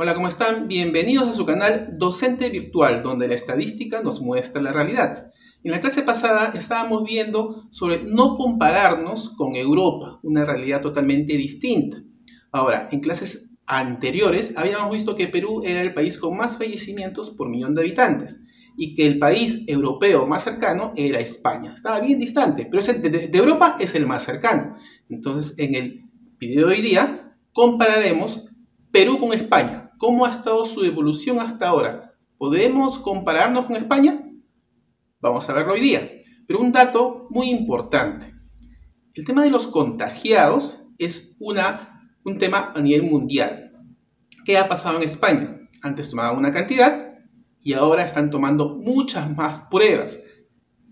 Hola, ¿cómo están? Bienvenidos a su canal Docente Virtual, donde la estadística nos muestra la realidad. En la clase pasada estábamos viendo sobre no compararnos con Europa, una realidad totalmente distinta. Ahora, en clases anteriores habíamos visto que Perú era el país con más fallecimientos por millón de habitantes y que el país europeo más cercano era España. Estaba bien distante, pero de, Europa es el más cercano. Entonces, en el video de hoy día compararemos Perú con España. ¿Cómo ha estado su evolución hasta ahora? ¿Podemos compararnos con España? Vamos a verlo hoy día. Pero un dato muy importante. El tema de los contagiados es una, un tema a nivel mundial. ¿Qué ha pasado en España? Antes tomaban una cantidad y ahora están tomando muchas más pruebas.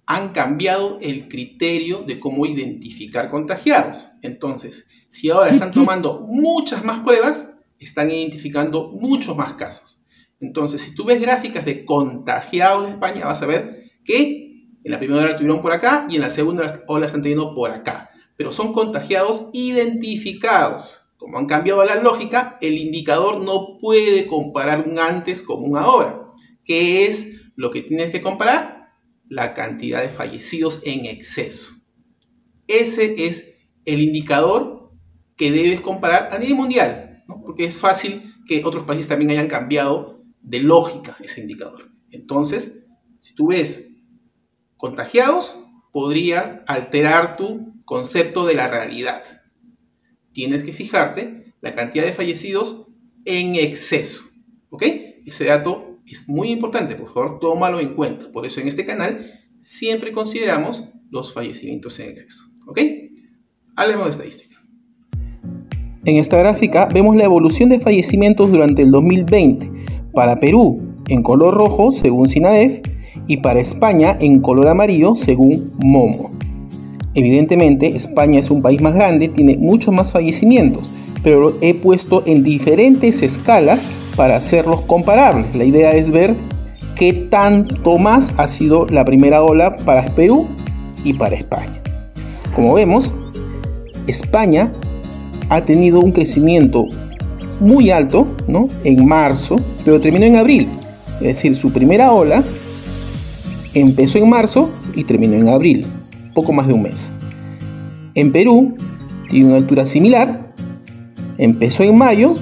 Han cambiado el criterio de cómo identificar contagiados. Entonces, si ahora están tomando muchas más pruebas, están identificando muchos más casos. Entonces, si tú ves gráficas de contagiados de España, vas a ver que en la primera ola tuvieron por acá y en la segunda ola están teniendo por acá. Pero son contagiados identificados. Como han cambiado la lógica, el indicador no puede comparar un antes con un ahora. ¿Qué es lo que tienes que comparar? La cantidad de fallecidos en exceso. Ese es el indicador que debes comparar a nivel mundial porque es fácil que otros países también hayan cambiado de lógica ese indicador. Entonces, si tú ves contagiados, podría alterar tu concepto de la realidad. Tienes que fijarte la cantidad de fallecidos en exceso. ¿Ok? Ese dato es muy importante, por favor, tómalo en cuenta. Por eso en este canal siempre consideramos los fallecimientos en exceso. ¿Ok? Hablemos de estadística. En esta gráfica vemos la evolución de fallecimientos durante el 2020 para Perú en color rojo según SINADEF y para España en color amarillo según MOMO. Evidentemente España es un país más grande, tiene muchos más fallecimientos, pero lo he puesto en diferentes escalas para hacerlos comparables. La idea es ver qué tanto más ha sido la primera ola para Perú y para España. Como vemos, España ha tenido un crecimiento muy alto ¿no? en marzo, pero terminó en abril. Es decir, su primera ola empezó en marzo y terminó en abril, poco más de un mes. En Perú tiene una altura similar, empezó en mayo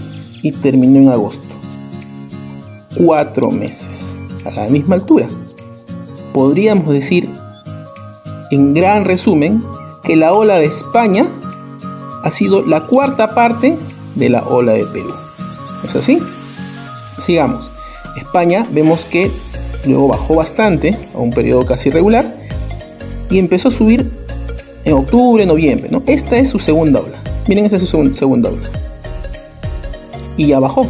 y terminó en agosto. Cuatro meses, a la misma altura. Podríamos decir, en gran resumen, que la ola de España ha sido la cuarta parte de la ola de Perú. ¿Es así? Sigamos. España vemos que luego bajó bastante a un periodo casi regular y empezó a subir en octubre, noviembre. ¿no? Esta es su segunda ola. Miren, esta es su segunda ola. Y ya bajó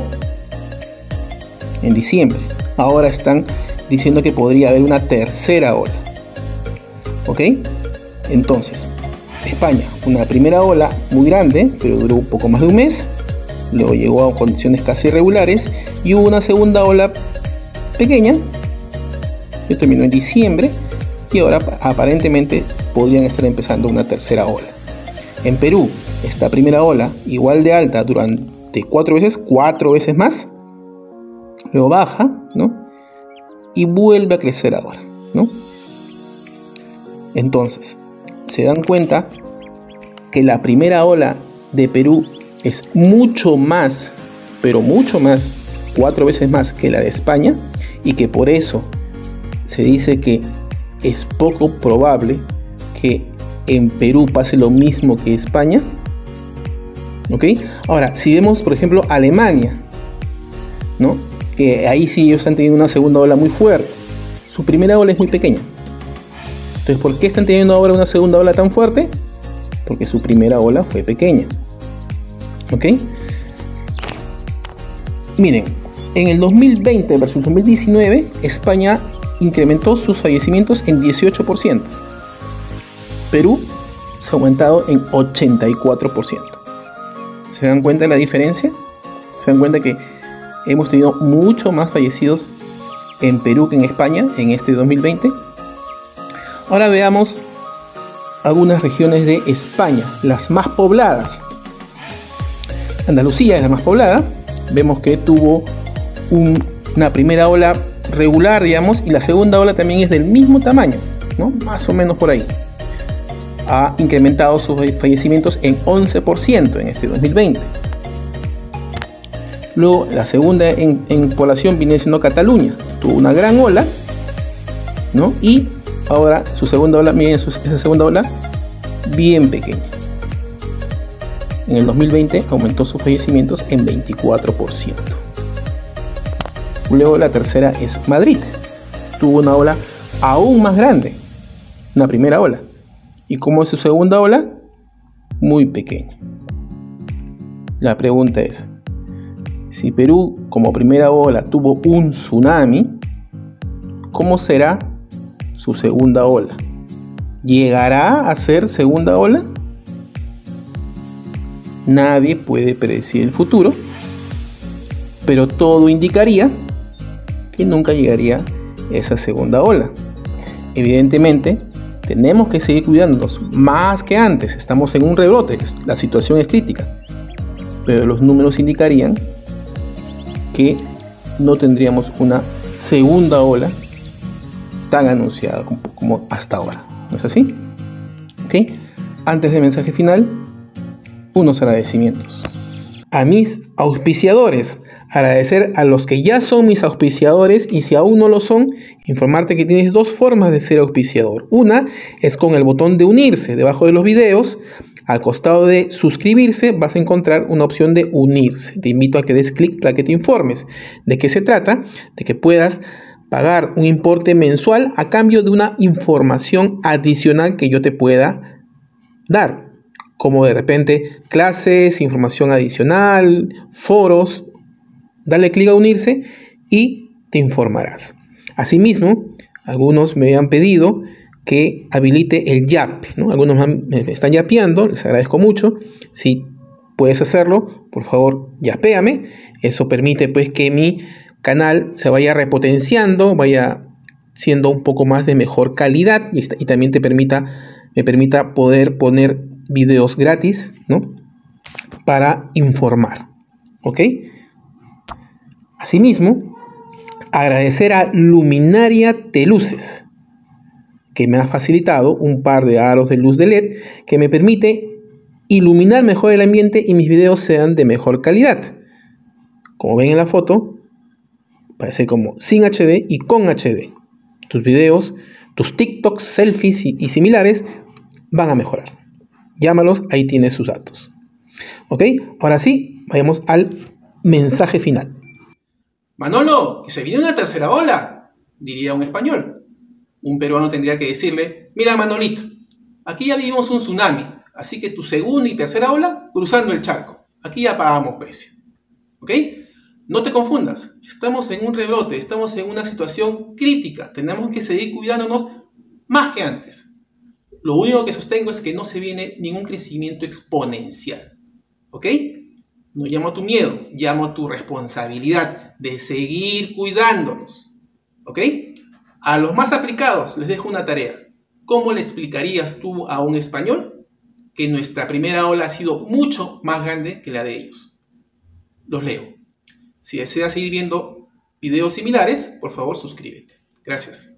en diciembre. Ahora están diciendo que podría haber una tercera ola. ¿Ok? Entonces, España, una primera ola muy grande, pero duró un poco más de un mes, luego llegó a condiciones casi irregulares y hubo una segunda ola pequeña, que terminó en diciembre, y ahora aparentemente podrían estar empezando una tercera ola. En Perú, esta primera ola, igual de alta durante cuatro veces, cuatro veces más, luego baja, ¿no? Y vuelve a crecer ahora, ¿no? Entonces, se dan cuenta que la primera ola de Perú es mucho más, pero mucho más, cuatro veces más que la de España, y que por eso se dice que es poco probable que en Perú pase lo mismo que España. ¿Ok? Ahora, si vemos, por ejemplo, Alemania, ¿no? Que ahí sí ellos están teniendo una segunda ola muy fuerte. Su primera ola es muy pequeña. Entonces, ¿por qué están teniendo ahora una segunda ola tan fuerte? Porque su primera ola fue pequeña. ¿Ok? Miren, en el 2020 versus 2019, España incrementó sus fallecimientos en 18%. Perú se ha aumentado en 84%. ¿Se dan cuenta de la diferencia? ¿Se dan cuenta que hemos tenido mucho más fallecidos en Perú que en España en este 2020? Ahora veamos algunas regiones de España, las más pobladas. Andalucía es la más poblada, vemos que tuvo una primera ola regular, digamos, y la segunda ola también es del mismo tamaño, ¿no? Más o menos por ahí. Ha incrementado sus fallecimientos en 11% en este 2020. Luego, la segunda en, población viene siendo Cataluña. Tuvo una gran ola, ¿no? Y ahora su segunda ola, miren esa segunda ola, bien pequeña. En el 2020 aumentó sus fallecimientos en 24%. Luego la tercera es Madrid. Tuvo una ola aún más grande. Una primera ola. ¿Y cómo es su segunda ola? Muy pequeña. La pregunta es, si Perú como primera ola tuvo un tsunami, ¿cómo será su segunda ola? ¿Llegará a ser segunda ola? Nadie puede predecir el futuro, pero todo indicaría que nunca llegaría esa segunda ola. Evidentemente, tenemos que seguir cuidándonos más que antes. Estamos en un rebrote, la situación es crítica. Pero los números indicarían que no tendríamos una segunda ola tan anunciada como, hasta ahora. ¿No es así? ¿Ok? Antes del mensaje final, unos agradecimientos. A mis auspiciadores, agradecer a los que ya son mis auspiciadores y si aún no lo son, informarte que tienes dos formas de ser auspiciador. Una es con el botón de unirse debajo de los videos. Al costado de suscribirse vas a encontrar una opción de unirse. Te invito a que des clic para que te informes de qué se trata, de que puedas pagar un importe mensual a cambio de una información adicional que yo te pueda dar, como de repente clases, información adicional, foros, Dale clic a unirse y te informarás. Asimismo, algunos me han pedido que habilite el YAP. ¿no? Algunos me están yapeando, les agradezco mucho. Si puedes hacerlo, por favor, yapéame. Eso permite pues que mi canal se vaya repotenciando, vaya siendo un poco más de mejor calidad y, también te permita, me permita poder poner videos gratis, ¿no? Para informar. ¿Ok? Asimismo, agradecer a Luminaria Teluces, que me ha facilitado un par de aros de luz de LED que me permite iluminar mejor el ambiente y mis videos sean de mejor calidad. Como ven en la foto, parece como sin HD y con HD. Tus videos, tus TikToks, selfies y, y similares van a mejorar. Llámalos, ahí tienes sus datos. ¿Ok? Ahora sí, vayamos al mensaje final. Manolo, que se viene una tercera ola, diría un español. Un peruano tendría que decirle, mira Manolito, aquí ya vivimos un tsunami, así que tu segunda y tercera ola cruzando el charco. Aquí ya pagamos precio. ¿Ok? No te confundas, estamos en un rebrote, estamos en una situación crítica, tenemos que seguir cuidándonos más que antes. Lo único que sostengo es que no se viene ningún crecimiento exponencial. ¿Ok? No llamo a tu miedo, llamo a tu responsabilidad de seguir cuidándonos. ¿Ok? A los más aplicados les dejo una tarea. ¿Cómo le explicarías tú a un español que nuestra primera ola ha sido mucho más grande que la de ellos? Los leo. Si deseas seguir viendo videos similares, por favor suscríbete. Gracias.